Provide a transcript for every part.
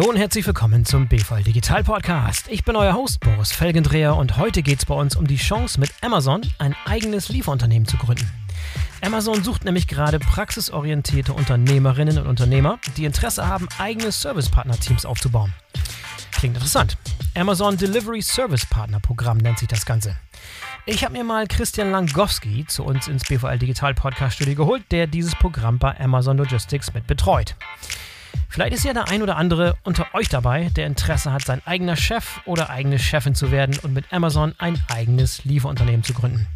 Hallo und herzlich willkommen zum BVL Digital Podcast. Ich bin euer Host Boris Felgendreher und heute geht es bei uns um die Chance, mit Amazon ein eigenes Lieferunternehmen zu gründen. Amazon sucht nämlich gerade praxisorientierte Unternehmerinnen und Unternehmer, die Interesse haben, eigene Servicepartner-Teams aufzubauen. Klingt interessant. Amazon Delivery Service Partner Programm nennt sich das Ganze. Ich habe mir mal Christian Langowski zu uns ins BVL Digital Podcast Studio geholt, der dieses Programm bei Amazon Logistics mit betreut. Vielleicht ist ja der ein oder andere unter euch dabei, der Interesse hat, sein eigener Chef oder eigene Chefin zu werden und mit Amazon ein eigenes Lieferunternehmen zu gründen.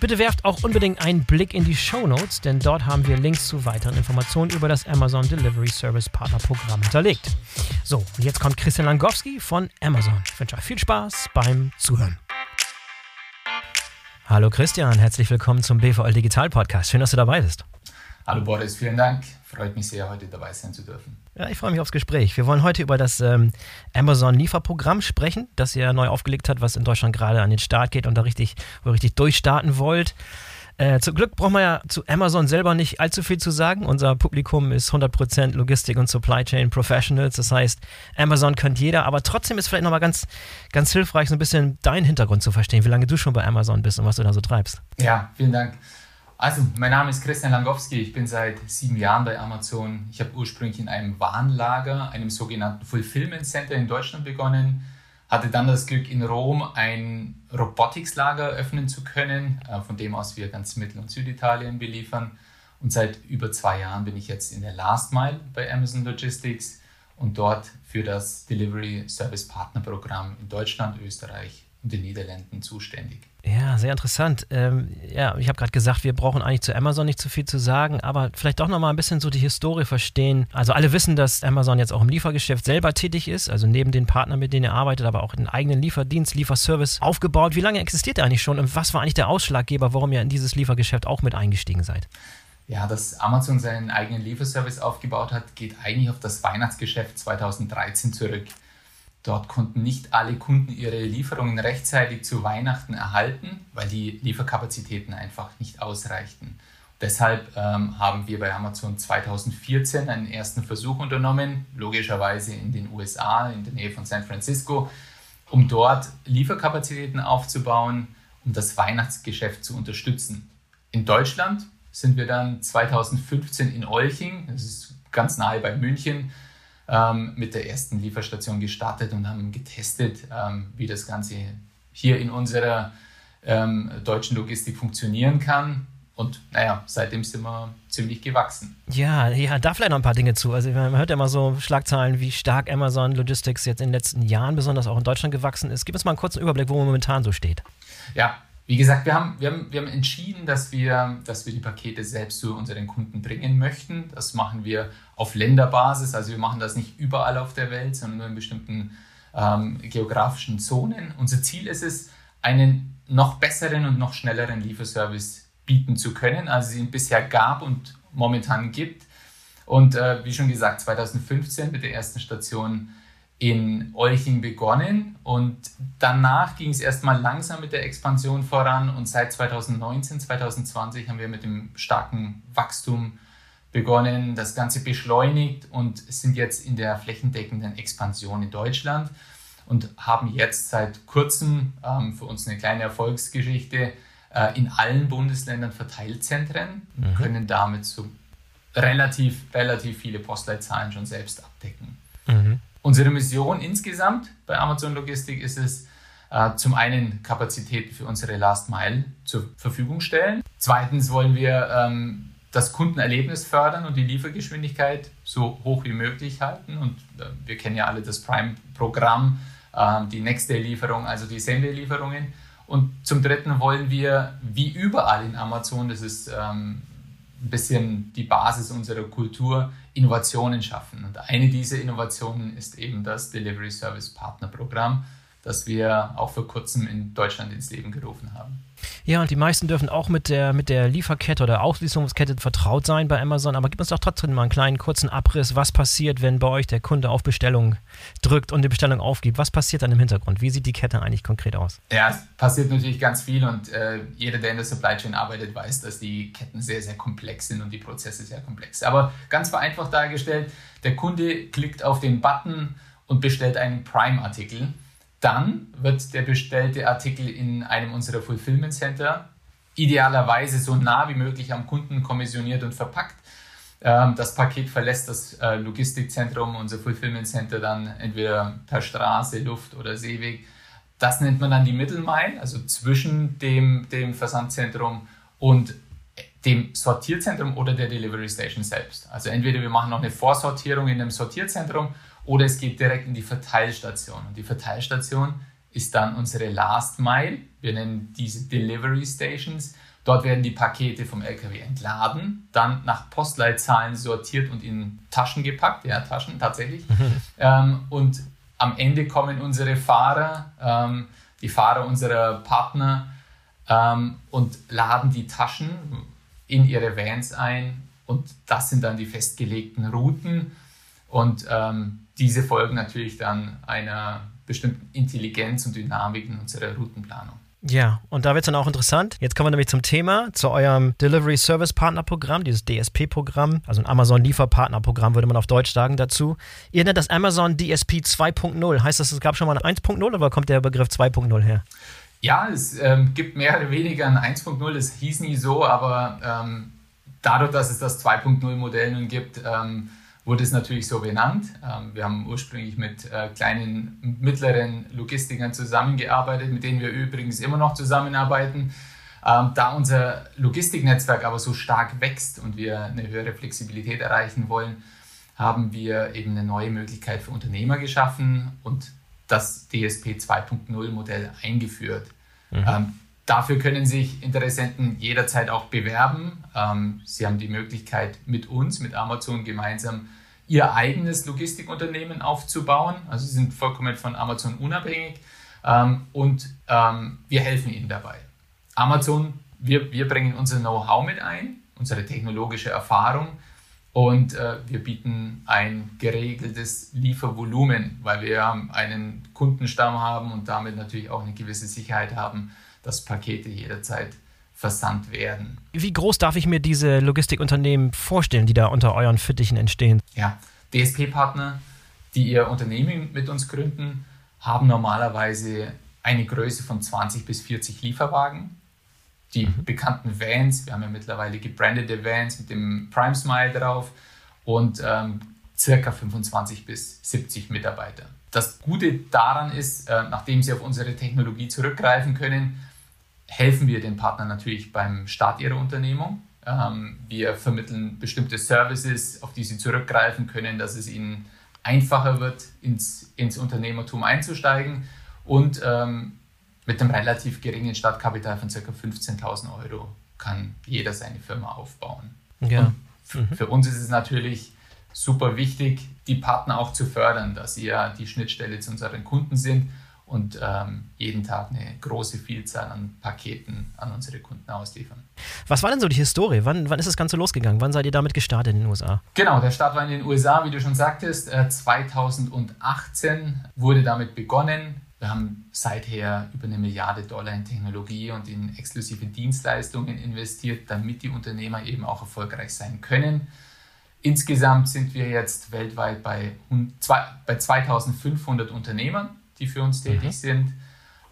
Bitte werft auch unbedingt einen Blick in die Show Notes, denn dort haben wir Links zu weiteren Informationen über das Amazon Delivery Service Partner Programm hinterlegt. So, und jetzt kommt Christian Langowski von Amazon. Ich wünsche euch viel Spaß beim Zuhören. Hallo Christian, herzlich willkommen zum BVL Digital Podcast. Schön, dass du dabei bist. Hallo Boris, vielen Dank. Freut mich sehr, heute dabei sein zu dürfen. Ja, ich freue mich aufs Gespräch. Wir wollen heute über das ähm, Amazon-Lieferprogramm sprechen, das ihr neu aufgelegt habt, was in Deutschland gerade an den Start geht und da richtig, wo ihr richtig durchstarten wollt. Äh, zum Glück braucht man ja zu Amazon selber nicht allzu viel zu sagen. Unser Publikum ist 100% Logistik und Supply Chain Professionals. Das heißt, Amazon kennt jeder, aber trotzdem ist vielleicht nochmal ganz, ganz hilfreich, so ein bisschen deinen Hintergrund zu verstehen, wie lange du schon bei Amazon bist und was du da so treibst. Ja, vielen Dank. Also, mein Name ist Christian Langowski. Ich bin seit sieben Jahren bei Amazon. Ich habe ursprünglich in einem Warenlager, einem sogenannten Fulfillment Center in Deutschland begonnen. Hatte dann das Glück, in Rom ein Robotics-Lager öffnen zu können, äh, von dem aus wir ganz Mittel- und Süditalien beliefern. Und seit über zwei Jahren bin ich jetzt in der Last Mile bei Amazon Logistics und dort für das Delivery Service Partner Programm in Deutschland, Österreich und den Niederlanden zuständig. Ja, sehr interessant. Ähm, ja, ich habe gerade gesagt, wir brauchen eigentlich zu Amazon nicht zu viel zu sagen, aber vielleicht doch nochmal ein bisschen so die Historie verstehen. Also alle wissen, dass Amazon jetzt auch im Liefergeschäft selber tätig ist, also neben den Partnern, mit denen er arbeitet, aber auch einen eigenen Lieferdienst, Lieferservice aufgebaut. Wie lange existiert er eigentlich schon und was war eigentlich der Ausschlaggeber, warum ihr in dieses Liefergeschäft auch mit eingestiegen seid? Ja, dass Amazon seinen eigenen Lieferservice aufgebaut hat, geht eigentlich auf das Weihnachtsgeschäft 2013 zurück. Dort konnten nicht alle Kunden ihre Lieferungen rechtzeitig zu Weihnachten erhalten, weil die Lieferkapazitäten einfach nicht ausreichten. Deshalb ähm, haben wir bei Amazon 2014 einen ersten Versuch unternommen, logischerweise in den USA, in der Nähe von San Francisco, um dort Lieferkapazitäten aufzubauen, um das Weihnachtsgeschäft zu unterstützen. In Deutschland sind wir dann 2015 in Olching, das ist ganz nahe bei München, ähm, mit der ersten Lieferstation gestartet und haben getestet, ähm, wie das Ganze hier in unserer ähm, deutschen Logistik funktionieren kann. Und naja, seitdem sind wir ziemlich gewachsen. Ja, ja, da vielleicht noch ein paar Dinge zu. Also man hört ja immer so Schlagzeilen, wie stark Amazon Logistics jetzt in den letzten Jahren, besonders auch in Deutschland gewachsen ist. Gib uns mal einen kurzen Überblick, wo man momentan so steht. Ja, wie gesagt, wir haben, wir haben, wir haben entschieden, dass wir, dass wir die Pakete selbst zu unseren Kunden bringen möchten. Das machen wir auf Länderbasis. Also wir machen das nicht überall auf der Welt, sondern nur in bestimmten ähm, geografischen Zonen. Unser Ziel ist es, einen noch besseren und noch schnelleren Lieferservice bieten zu können, als es ihn bisher gab und momentan gibt. Und äh, wie schon gesagt, 2015 mit der ersten Station in Olching begonnen und danach ging es erstmal langsam mit der Expansion voran und seit 2019, 2020 haben wir mit dem starken Wachstum begonnen, das Ganze beschleunigt und sind jetzt in der flächendeckenden Expansion in Deutschland und haben jetzt seit kurzem ähm, für uns eine kleine Erfolgsgeschichte äh, in allen Bundesländern Verteilzentren und mhm. können damit so relativ, relativ viele Postleitzahlen schon selbst abdecken. Mhm. Unsere Mission insgesamt bei Amazon Logistik ist es, äh, zum einen Kapazitäten für unsere Last Mile zur Verfügung stellen. Zweitens wollen wir ähm, das Kundenerlebnis fördern und die Liefergeschwindigkeit so hoch wie möglich halten. Und äh, wir kennen ja alle das Prime-Programm, äh, die Next-Day-Lieferung, also die Same-Day-Lieferungen. Und zum Dritten wollen wir, wie überall in Amazon, das ist ähm, ein bisschen die Basis unserer Kultur, Innovationen schaffen. Und eine dieser Innovationen ist eben das Delivery Service Partner Programm, das wir auch vor kurzem in Deutschland ins Leben gerufen haben. Ja, und die meisten dürfen auch mit der, mit der Lieferkette oder Auslieferungskette vertraut sein bei Amazon. Aber gib uns doch trotzdem mal einen kleinen kurzen Abriss, was passiert, wenn bei euch der Kunde auf Bestellung drückt und die Bestellung aufgibt. Was passiert dann im Hintergrund? Wie sieht die Kette eigentlich konkret aus? Ja, es passiert natürlich ganz viel und äh, jeder, der in der Supply Chain arbeitet, weiß, dass die Ketten sehr, sehr komplex sind und die Prozesse sehr komplex. Aber ganz vereinfacht dargestellt, der Kunde klickt auf den Button und bestellt einen Prime-Artikel dann wird der bestellte Artikel in einem unserer Fulfillment Center idealerweise so nah wie möglich am Kunden kommissioniert und verpackt. Ähm, das Paket verlässt das äh, Logistikzentrum, unser Fulfillment Center dann entweder per Straße, Luft oder Seeweg. Das nennt man dann die Mittelmeile, also zwischen dem, dem Versandzentrum und dem Sortierzentrum oder der Delivery Station selbst. Also entweder wir machen noch eine Vorsortierung in dem Sortierzentrum oder es geht direkt in die Verteilstation. Und die Verteilstation ist dann unsere Last Mile. Wir nennen diese Delivery Stations. Dort werden die Pakete vom LKW entladen, dann nach Postleitzahlen sortiert und in Taschen gepackt. Ja, Taschen tatsächlich. ähm, und am Ende kommen unsere Fahrer, ähm, die Fahrer unserer Partner ähm, und laden die Taschen in ihre Vans ein. Und das sind dann die festgelegten Routen. Und ähm, diese folgen natürlich dann einer bestimmten Intelligenz und Dynamik in unserer Routenplanung. Ja, und da wird es dann auch interessant. Jetzt kommen wir nämlich zum Thema, zu eurem Delivery Service Partner Programm, dieses DSP-Programm, also ein Amazon Lieferpartner-Programm, würde man auf Deutsch sagen dazu. Ihr nennt das Amazon DSP 2.0. Heißt das, es gab schon mal ein 1.0 oder kommt der Begriff 2.0 her? Ja, es ähm, gibt mehr oder weniger ein 1.0. Es hieß nie so, aber ähm, dadurch, dass es das 2.0-Modell nun gibt, ähm, wurde es natürlich so benannt. Ähm, wir haben ursprünglich mit äh, kleinen, mittleren Logistikern zusammengearbeitet, mit denen wir übrigens immer noch zusammenarbeiten. Ähm, da unser Logistiknetzwerk aber so stark wächst und wir eine höhere Flexibilität erreichen wollen, haben wir eben eine neue Möglichkeit für Unternehmer geschaffen und das DSP 2.0 Modell eingeführt. Mhm. Dafür können sich Interessenten jederzeit auch bewerben. Ähm, sie haben die Möglichkeit, mit uns, mit Amazon gemeinsam ihr eigenes Logistikunternehmen aufzubauen. Also sie sind vollkommen von Amazon unabhängig ähm, und ähm, wir helfen ihnen dabei. Amazon, wir, wir bringen unser Know-how mit ein, unsere technologische Erfahrung und äh, wir bieten ein geregeltes Liefervolumen, weil wir einen Kundenstamm haben und damit natürlich auch eine gewisse Sicherheit haben, dass Pakete jederzeit versandt werden. Wie groß darf ich mir diese Logistikunternehmen vorstellen, die da unter euren Fittichen entstehen? Ja, DSP-Partner, die ihr Unternehmen mit uns gründen, haben normalerweise eine Größe von 20 bis 40 Lieferwagen. Die mhm. bekannten Vans, wir haben ja mittlerweile gebrandete Vans mit dem Prime Smile drauf und ähm, circa 25 bis 70 Mitarbeiter. Das Gute daran ist, äh, nachdem sie auf unsere Technologie zurückgreifen können, helfen wir den Partnern natürlich beim Start ihrer Unternehmung. Ähm, wir vermitteln bestimmte Services, auf die sie zurückgreifen können, dass es ihnen einfacher wird, ins, ins Unternehmertum einzusteigen und ähm, mit einem relativ geringen Startkapital von ca. 15.000 Euro kann jeder seine Firma aufbauen. Ja. Mhm. Für uns ist es natürlich super wichtig, die Partner auch zu fördern, dass sie ja die Schnittstelle zu unseren Kunden sind und ähm, jeden Tag eine große Vielzahl an Paketen an unsere Kunden ausliefern. Was war denn so die Historie? Wann, wann ist das Ganze losgegangen? Wann seid ihr damit gestartet in den USA? Genau, der Start war in den USA, wie du schon sagtest. Äh, 2018 wurde damit begonnen. Wir haben seither über eine Milliarde Dollar in Technologie und in exklusive Dienstleistungen investiert, damit die Unternehmer eben auch erfolgreich sein können. Insgesamt sind wir jetzt weltweit bei, bei 2500 Unternehmern die für uns tätig mhm. sind.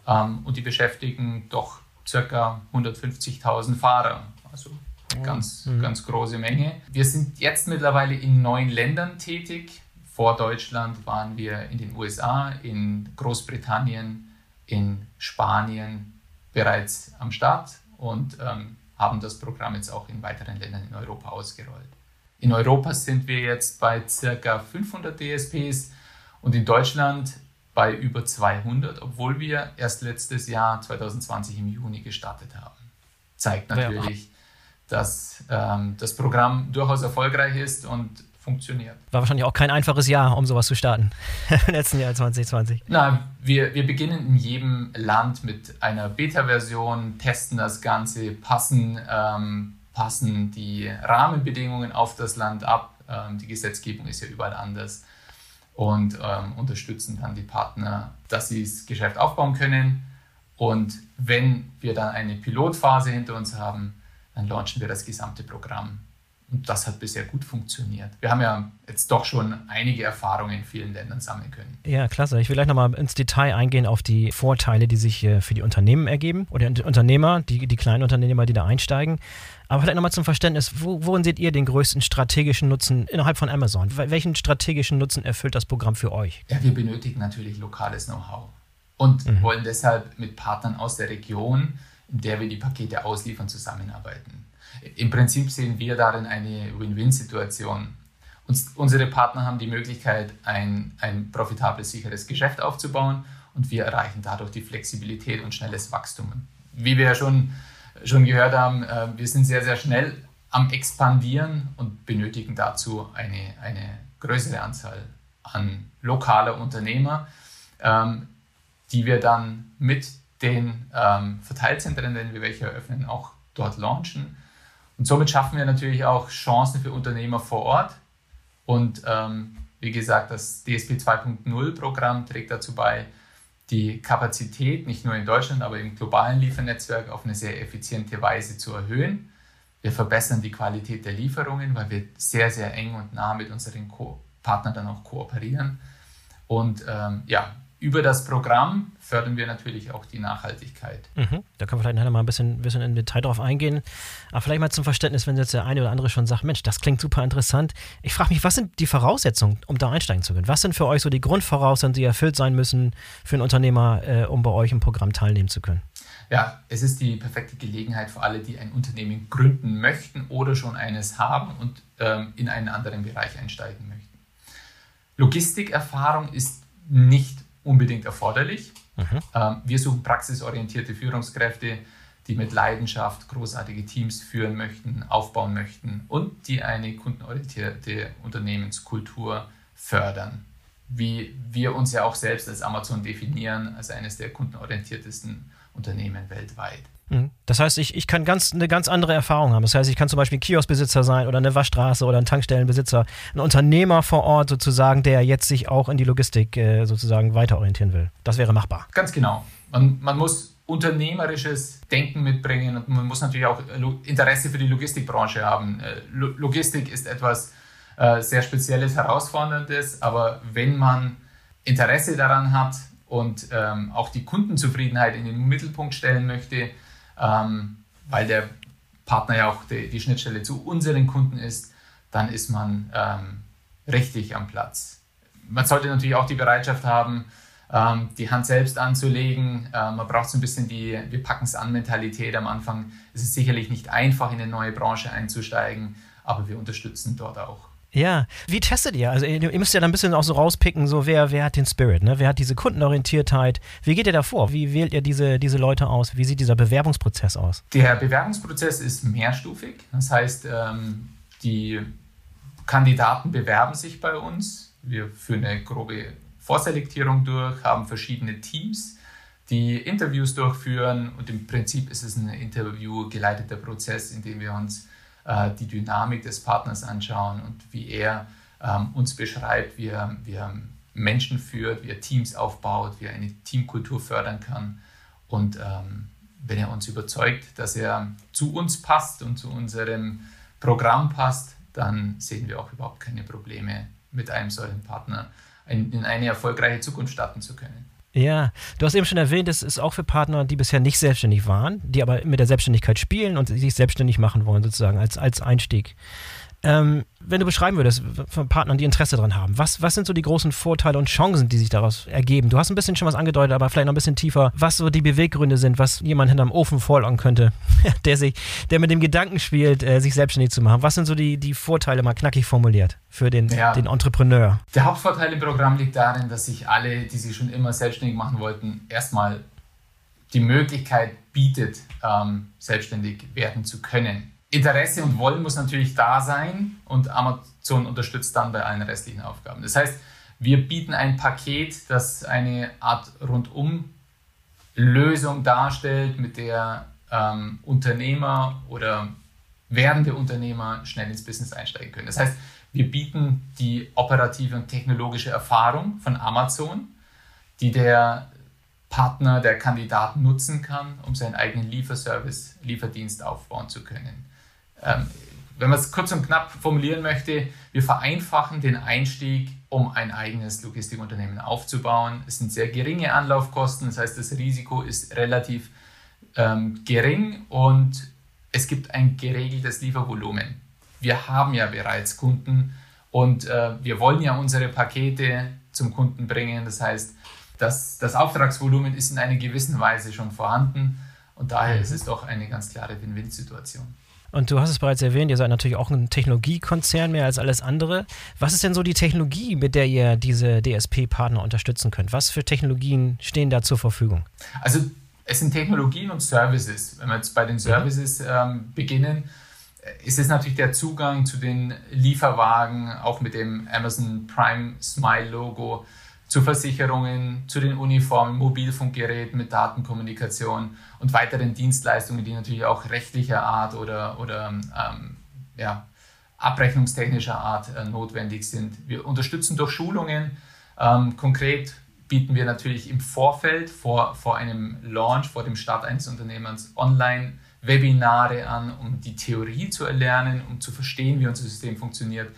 Ähm, und die beschäftigen doch ca. 150.000 Fahrer. Also eine ganz, mhm. ganz große Menge. Wir sind jetzt mittlerweile in neun Ländern tätig. Vor Deutschland waren wir in den USA, in Großbritannien, in Spanien bereits am Start und ähm, haben das Programm jetzt auch in weiteren Ländern in Europa ausgerollt. In Europa sind wir jetzt bei ca. 500 DSPs und in Deutschland bei über 200, obwohl wir erst letztes Jahr 2020 im Juni gestartet haben. Zeigt natürlich, dass ähm, das Programm durchaus erfolgreich ist und funktioniert. War wahrscheinlich auch kein einfaches Jahr, um sowas zu starten, im letzten Jahr 2020. Na, wir, wir beginnen in jedem Land mit einer Beta-Version, testen das Ganze, passen, ähm, passen die Rahmenbedingungen auf das Land ab. Ähm, die Gesetzgebung ist ja überall anders und ähm, unterstützen dann die Partner, dass sie das Geschäft aufbauen können. Und wenn wir dann eine Pilotphase hinter uns haben, dann launchen wir das gesamte Programm. Und das hat bisher gut funktioniert. Wir haben ja jetzt doch schon einige Erfahrungen in vielen Ländern sammeln können. Ja, klasse. Ich will gleich nochmal ins Detail eingehen auf die Vorteile, die sich äh, für die Unternehmen ergeben oder die Unternehmer, die, die kleinen Unternehmer, die da einsteigen. Aber vielleicht nochmal zum Verständnis, wo, worin seht ihr den größten strategischen Nutzen innerhalb von Amazon? Welchen strategischen Nutzen erfüllt das Programm für euch? Ja, wir benötigen natürlich lokales Know-how und mhm. wollen deshalb mit Partnern aus der Region, in der wir die Pakete ausliefern, zusammenarbeiten. Im Prinzip sehen wir darin eine Win-Win-Situation. Uns, unsere Partner haben die Möglichkeit, ein, ein profitables, sicheres Geschäft aufzubauen und wir erreichen dadurch die Flexibilität und schnelles Wachstum. Wie wir ja schon, schon gehört haben, äh, wir sind sehr, sehr schnell am Expandieren und benötigen dazu eine, eine größere Anzahl an lokaler Unternehmer, ähm, die wir dann mit den ähm, Verteilzentren, wenn wir welche eröffnen, auch dort launchen und somit schaffen wir natürlich auch Chancen für Unternehmer vor Ort. Und ähm, wie gesagt, das DSP 2.0 Programm trägt dazu bei, die Kapazität nicht nur in Deutschland, aber im globalen Liefernetzwerk auf eine sehr effiziente Weise zu erhöhen. Wir verbessern die Qualität der Lieferungen, weil wir sehr, sehr eng und nah mit unseren Co Partnern dann auch kooperieren. Und ähm, ja, über das Programm fördern wir natürlich auch die Nachhaltigkeit. Mhm. Da können wir vielleicht nachher mal ein bisschen, bisschen im Detail drauf eingehen. Aber vielleicht mal zum Verständnis, wenn jetzt der eine oder andere schon sagt, Mensch, das klingt super interessant. Ich frage mich, was sind die Voraussetzungen, um da einsteigen zu können? Was sind für euch so die Grundvoraussetzungen, die erfüllt sein müssen für einen Unternehmer, äh, um bei euch im Programm teilnehmen zu können? Ja, es ist die perfekte Gelegenheit für alle, die ein Unternehmen gründen möchten oder schon eines haben und ähm, in einen anderen Bereich einsteigen möchten. Logistikerfahrung ist nicht unbedingt erforderlich. Mhm. Ähm, wir suchen praxisorientierte Führungskräfte, die mit Leidenschaft großartige Teams führen möchten, aufbauen möchten und die eine kundenorientierte Unternehmenskultur fördern. Wie wir uns ja auch selbst als Amazon definieren, als eines der kundenorientiertesten Unternehmen weltweit. Mhm. Das heißt, ich, ich kann ganz, eine ganz andere Erfahrung haben. Das heißt, ich kann zum Beispiel ein Kioskbesitzer sein oder eine Waschstraße oder ein Tankstellenbesitzer, ein Unternehmer vor Ort sozusagen, der jetzt sich auch in die Logistik äh, sozusagen weiterorientieren will. Das wäre machbar. Ganz genau. Man, man muss unternehmerisches Denken mitbringen und man muss natürlich auch Interesse für die Logistikbranche haben. Äh, Logistik ist etwas äh, sehr Spezielles, Herausforderndes, aber wenn man Interesse daran hat und ähm, auch die Kundenzufriedenheit in den Mittelpunkt stellen möchte, ähm, weil der Partner ja auch die, die, Schnittstelle zu unseren Kunden ist, dann ist man ähm, richtig am Platz. Man sollte natürlich auch die Bereitschaft haben, ähm, die Hand selbst anzulegen. Ähm, man braucht so ein bisschen die Wir packen es an Mentalität am Anfang. Es ist sicherlich nicht einfach, in eine neue Branche einzusteigen, aber wir unterstützen dort auch. Ja, wie testet ihr? Also ihr müsst ja dann ein bisschen auch so rauspicken, so wer, wer hat den Spirit, ne? wer hat diese Kundenorientiertheit, wie geht ihr da vor? Wie wählt ihr diese, diese Leute aus? Wie sieht dieser Bewerbungsprozess aus? Der Bewerbungsprozess ist mehrstufig, das heißt, ähm, die Kandidaten bewerben sich bei uns, wir führen eine grobe Vorselektierung durch, haben verschiedene Teams, die Interviews durchführen und im Prinzip ist es ein interviewgeleiteter Prozess, in dem wir uns äh, die Dynamik des Partners anschauen und wie er ähm, uns beschreibt, wie er, wie er Menschen führt, wie er Teams aufbaut, wie er eine Teamkultur fördern kann. Und ähm, wenn er uns überzeugt, dass er zu uns passt und zu unserem Programm passt, dann sehen wir auch überhaupt keine Probleme, mit einem solchen Partner in eine erfolgreiche Zukunft starten zu können. Ja, du hast eben schon erwähnt, es ist auch für Partner, die bisher nicht selbstständig waren, die aber mit der Selbstständigkeit spielen und sich selbstständig machen wollen, sozusagen als, als Einstieg. Ähm, wenn du beschreiben würdest, von Partnern, die Interesse daran haben, was, was sind so die großen Vorteile und Chancen, die sich daraus ergeben? Du hast ein bisschen schon was angedeutet, aber vielleicht noch ein bisschen tiefer, was so die Beweggründe sind, was jemand hinterm Ofen vorlagen könnte, der sich, der mit dem Gedanken spielt, äh, sich selbstständig zu machen. Was sind so die, die Vorteile, mal knackig formuliert, für den, ja. den Entrepreneur? Der Hauptvorteil im Programm liegt darin, dass sich alle, die sich schon immer selbstständig machen wollten, erstmal die Möglichkeit bietet, ähm, selbstständig werden zu können Interesse und Wollen muss natürlich da sein und Amazon unterstützt dann bei allen restlichen Aufgaben. Das heißt, wir bieten ein Paket, das eine Art Rundum-Lösung darstellt, mit der ähm, Unternehmer oder werdende Unternehmer schnell ins Business einsteigen können. Das heißt, wir bieten die operative und technologische Erfahrung von Amazon, die der Partner, der Kandidat nutzen kann, um seinen eigenen Lieferservice, Lieferdienst aufbauen zu können. Ähm, wenn man es kurz und knapp formulieren möchte, wir vereinfachen den Einstieg, um ein eigenes Logistikunternehmen aufzubauen. Es sind sehr geringe Anlaufkosten, das heißt, das Risiko ist relativ ähm, gering und es gibt ein geregeltes Liefervolumen. Wir haben ja bereits Kunden und äh, wir wollen ja unsere Pakete zum Kunden bringen. Das heißt, das, das Auftragsvolumen ist in einer gewissen Weise schon vorhanden und daher ist es doch eine ganz klare Win-Win-Situation. Und du hast es bereits erwähnt, ihr seid natürlich auch ein Technologiekonzern mehr als alles andere. Was ist denn so die Technologie, mit der ihr diese DSP-Partner unterstützen könnt? Was für Technologien stehen da zur Verfügung? Also es sind Technologien und Services. Wenn wir jetzt bei den Services ähm, beginnen, ist es natürlich der Zugang zu den Lieferwagen, auch mit dem Amazon Prime Smile Logo, zu Versicherungen, zu den Uniformen, Mobilfunkgeräten mit Datenkommunikation und weiteren Dienstleistungen, die natürlich auch rechtlicher Art oder, oder ähm, ja, abrechnungstechnischer Art äh, notwendig sind. Wir unterstützen durch Schulungen. Ähm, konkret bieten wir natürlich im Vorfeld, vor, vor einem Launch, vor dem Start eines Unternehmens, online Webinare an, um die Theorie zu erlernen, um zu verstehen, wie unser System funktioniert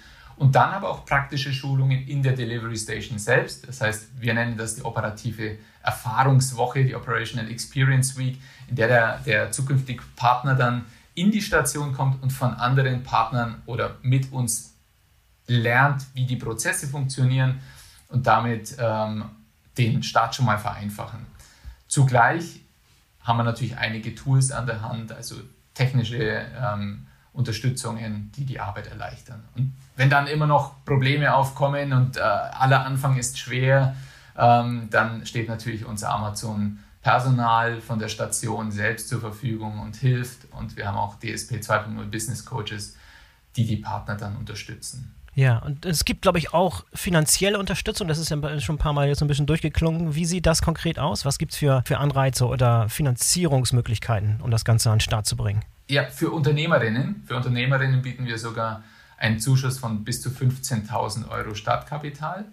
und dann aber auch praktische Schulungen in der Delivery Station selbst. Das heißt, wir nennen das die operative Erfahrungswoche, die Operational Experience Week, in der der, der zukünftige Partner dann in die Station kommt und von anderen Partnern oder mit uns lernt, wie die Prozesse funktionieren und damit ähm, den Start schon mal vereinfachen. Zugleich haben wir natürlich einige Tools an der Hand, also technische ähm, Unterstützungen, die die Arbeit erleichtern. Und wenn dann immer noch Probleme aufkommen und äh, aller Anfang ist schwer, ähm, dann steht natürlich unser Amazon Personal von der Station selbst zur Verfügung und hilft. Und wir haben auch DSP 2.0 Business Coaches, die die Partner dann unterstützen. Ja, und es gibt, glaube ich, auch finanzielle Unterstützung. Das ist ja schon ein paar Mal jetzt ein bisschen durchgeklungen. Wie sieht das konkret aus? Was gibt es für, für Anreize oder Finanzierungsmöglichkeiten, um das Ganze an den Start zu bringen? Ja, für Unternehmerinnen. Für Unternehmerinnen bieten wir sogar einen Zuschuss von bis zu 15.000 Euro Startkapital.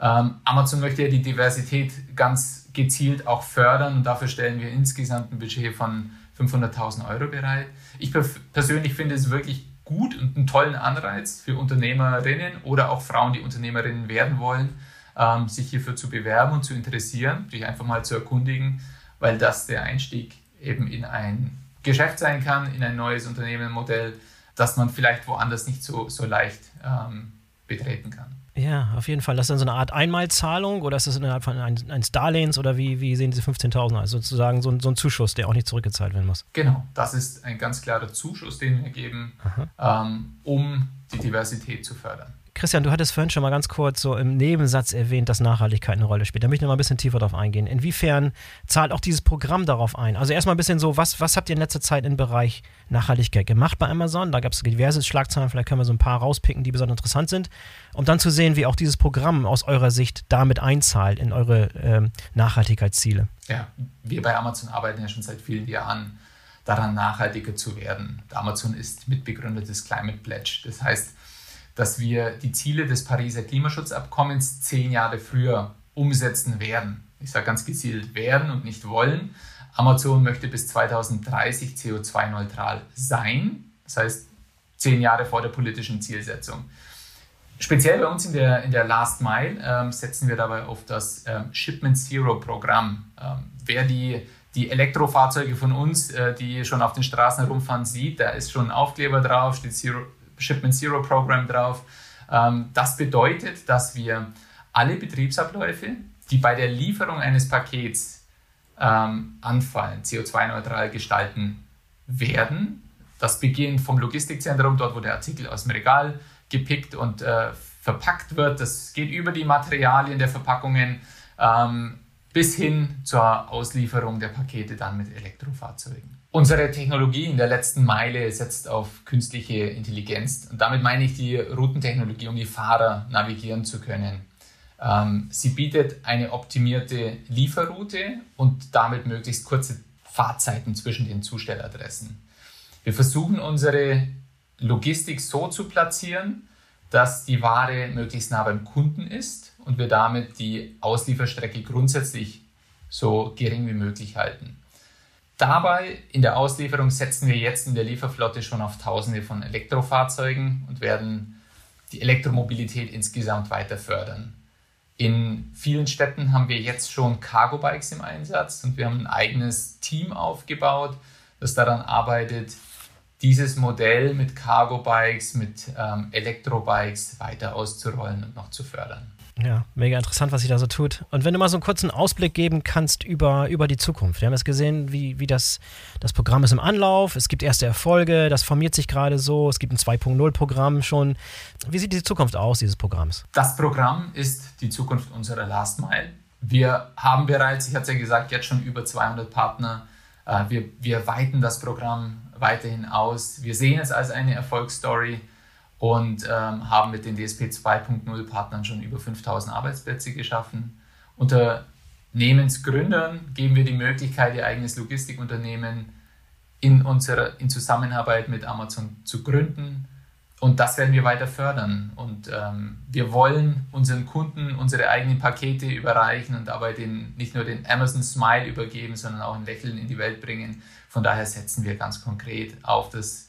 Ähm, Amazon möchte ja die Diversität ganz gezielt auch fördern und dafür stellen wir insgesamt ein Budget von 500.000 Euro bereit. Ich persönlich finde es wirklich gut und einen tollen Anreiz für Unternehmerinnen oder auch Frauen, die Unternehmerinnen werden wollen, ähm, sich hierfür zu bewerben und zu interessieren, sich einfach mal zu erkundigen, weil das der Einstieg eben in ein Geschäft sein kann, in ein neues Unternehmenmodell, das man vielleicht woanders nicht so, so leicht ähm, betreten kann. Ja, auf jeden Fall. Das ist dann so eine Art Einmalzahlung oder ist das innerhalb von eines Darlehens oder wie, wie sehen diese 15.000 Also sozusagen so ein, so ein Zuschuss, der auch nicht zurückgezahlt werden muss? Genau, das ist ein ganz klarer Zuschuss, den wir geben, ähm, um die Diversität zu fördern. Christian, du hattest vorhin schon mal ganz kurz so im Nebensatz erwähnt, dass Nachhaltigkeit eine Rolle spielt. Da möchte ich noch mal ein bisschen tiefer drauf eingehen. Inwiefern zahlt auch dieses Programm darauf ein? Also erstmal ein bisschen so, was, was habt ihr in letzter Zeit im Bereich Nachhaltigkeit gemacht bei Amazon? Da gab es diverse Schlagzeilen, vielleicht können wir so ein paar rauspicken, die besonders interessant sind, um dann zu sehen, wie auch dieses Programm aus eurer Sicht damit einzahlt in eure ähm, Nachhaltigkeitsziele. Ja, wir bei Amazon arbeiten ja schon seit vielen Jahren daran, nachhaltiger zu werden. Amazon ist Mitbegründer des Climate Pledge. Das heißt, dass wir die Ziele des Pariser Klimaschutzabkommens zehn Jahre früher umsetzen werden. Ich sage ganz gezielt werden und nicht wollen. Amazon möchte bis 2030 CO2-neutral sein, das heißt zehn Jahre vor der politischen Zielsetzung. Speziell bei uns in der, in der Last Mile ähm, setzen wir dabei auf das ähm, Shipment Zero Programm. Ähm, wer die, die Elektrofahrzeuge von uns, äh, die schon auf den Straßen herumfahren, sieht, da ist schon ein Aufkleber drauf, steht Zero, Shipment Zero Program drauf. Ähm, das bedeutet, dass wir alle Betriebsabläufe, die bei der Lieferung eines Pakets ähm, anfallen, CO2-neutral gestalten werden. Das beginnt vom Logistikzentrum, dort wo der Artikel aus dem Regal gepickt und äh, verpackt wird. Das geht über die Materialien der Verpackungen ähm, bis hin zur Auslieferung der Pakete dann mit Elektrofahrzeugen. Unsere Technologie in der letzten Meile setzt auf künstliche Intelligenz und damit meine ich die Routentechnologie, um die Fahrer navigieren zu können. Ähm, sie bietet eine optimierte Lieferroute und damit möglichst kurze Fahrzeiten zwischen den Zustelladressen. Wir versuchen unsere Logistik so zu platzieren, dass die Ware möglichst nah beim Kunden ist und wir damit die Auslieferstrecke grundsätzlich so gering wie möglich halten. Dabei in der Auslieferung setzen wir jetzt in der Lieferflotte schon auf Tausende von Elektrofahrzeugen und werden die Elektromobilität insgesamt weiter fördern. In vielen Städten haben wir jetzt schon Cargo-Bikes im Einsatz und wir haben ein eigenes Team aufgebaut, das daran arbeitet, dieses Modell mit Cargo-Bikes, mit ähm, Elektrobikes weiter auszurollen und noch zu fördern. Ja, mega interessant, was sich da so tut. Und wenn du mal so einen kurzen Ausblick geben kannst über, über die Zukunft. Wir haben jetzt gesehen, wie, wie das, das Programm ist im Anlauf. Es gibt erste Erfolge, das formiert sich gerade so. Es gibt ein 2.0-Programm schon. Wie sieht die Zukunft aus, dieses Programms? Das Programm ist die Zukunft unserer Last Mile. Wir haben bereits, ich hatte es ja gesagt, jetzt schon über 200 Partner. Äh, wir, wir weiten das Programm weiterhin aus. Wir sehen es als eine Erfolgsstory und ähm, haben mit den DSP 2.0 Partnern schon über 5000 Arbeitsplätze geschaffen. Unternehmensgründern geben wir die Möglichkeit, ihr eigenes Logistikunternehmen in, unserer, in Zusammenarbeit mit Amazon zu gründen. Und das werden wir weiter fördern. Und ähm, wir wollen unseren Kunden unsere eigenen Pakete überreichen und dabei den, nicht nur den Amazon Smile übergeben, sondern auch ein Lächeln in die Welt bringen. Von daher setzen wir ganz konkret auf das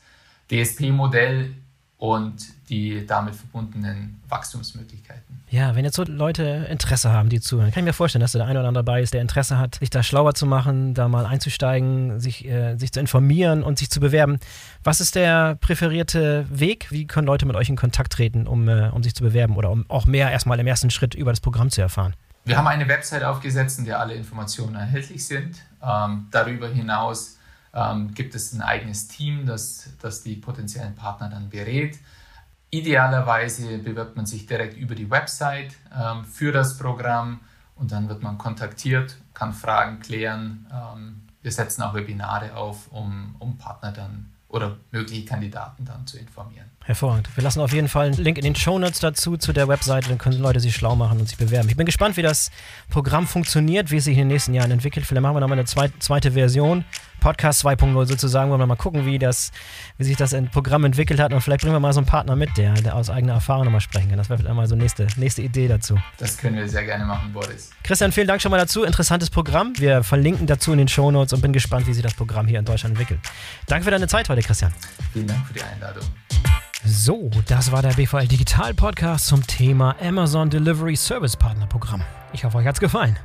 DSP-Modell und die damit verbundenen Wachstumsmöglichkeiten. Ja, wenn jetzt so Leute Interesse haben, die zuhören, kann ich mir vorstellen, dass da der eine oder andere dabei ist, der Interesse hat, sich da schlauer zu machen, da mal einzusteigen, sich, äh, sich zu informieren und sich zu bewerben. Was ist der präferierte Weg? Wie können Leute mit euch in Kontakt treten, um, äh, um sich zu bewerben oder um auch mehr erstmal im ersten Schritt über das Programm zu erfahren? Wir haben eine Website aufgesetzt, in der alle Informationen erhältlich sind. Ähm, darüber hinaus ähm, gibt es ein eigenes Team, das, das die potenziellen Partner dann berät. Idealerweise bewirbt man sich direkt über die Website ähm, für das Programm und dann wird man kontaktiert, kann Fragen klären. Ähm, wir setzen auch Webinare auf, um, um Partner dann oder mögliche Kandidaten dann zu informieren. Hervorragend. Wir lassen auf jeden Fall einen Link in den Show Notes dazu, zu der Webseite. Dann können Leute sich schlau machen und sich bewerben. Ich bin gespannt, wie das Programm funktioniert, wie es sich in den nächsten Jahren entwickelt. Vielleicht machen wir nochmal eine zweite Version. Podcast 2.0 sozusagen, wollen wir mal gucken, wie, das, wie sich das Programm entwickelt hat. Und vielleicht bringen wir mal so einen Partner mit, der, der aus eigener Erfahrung nochmal sprechen kann. Das wäre vielleicht einmal so nächste, nächste Idee dazu. Das können wir sehr gerne machen, Boris. Christian, vielen Dank schon mal dazu. Interessantes Programm. Wir verlinken dazu in den Show Notes und bin gespannt, wie sich das Programm hier in Deutschland entwickelt. Danke für deine Zeit heute, Christian. Vielen Dank für die Einladung. So, das war der BVL Digital Podcast zum Thema Amazon Delivery Service Partner Programm. Ich hoffe, euch hat es gefallen.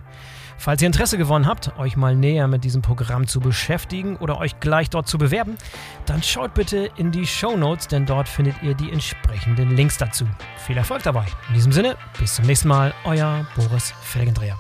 Falls ihr Interesse gewonnen habt, euch mal näher mit diesem Programm zu beschäftigen oder euch gleich dort zu bewerben, dann schaut bitte in die Show Notes, denn dort findet ihr die entsprechenden Links dazu. Viel Erfolg dabei. In diesem Sinne, bis zum nächsten Mal, euer Boris Felgendreher.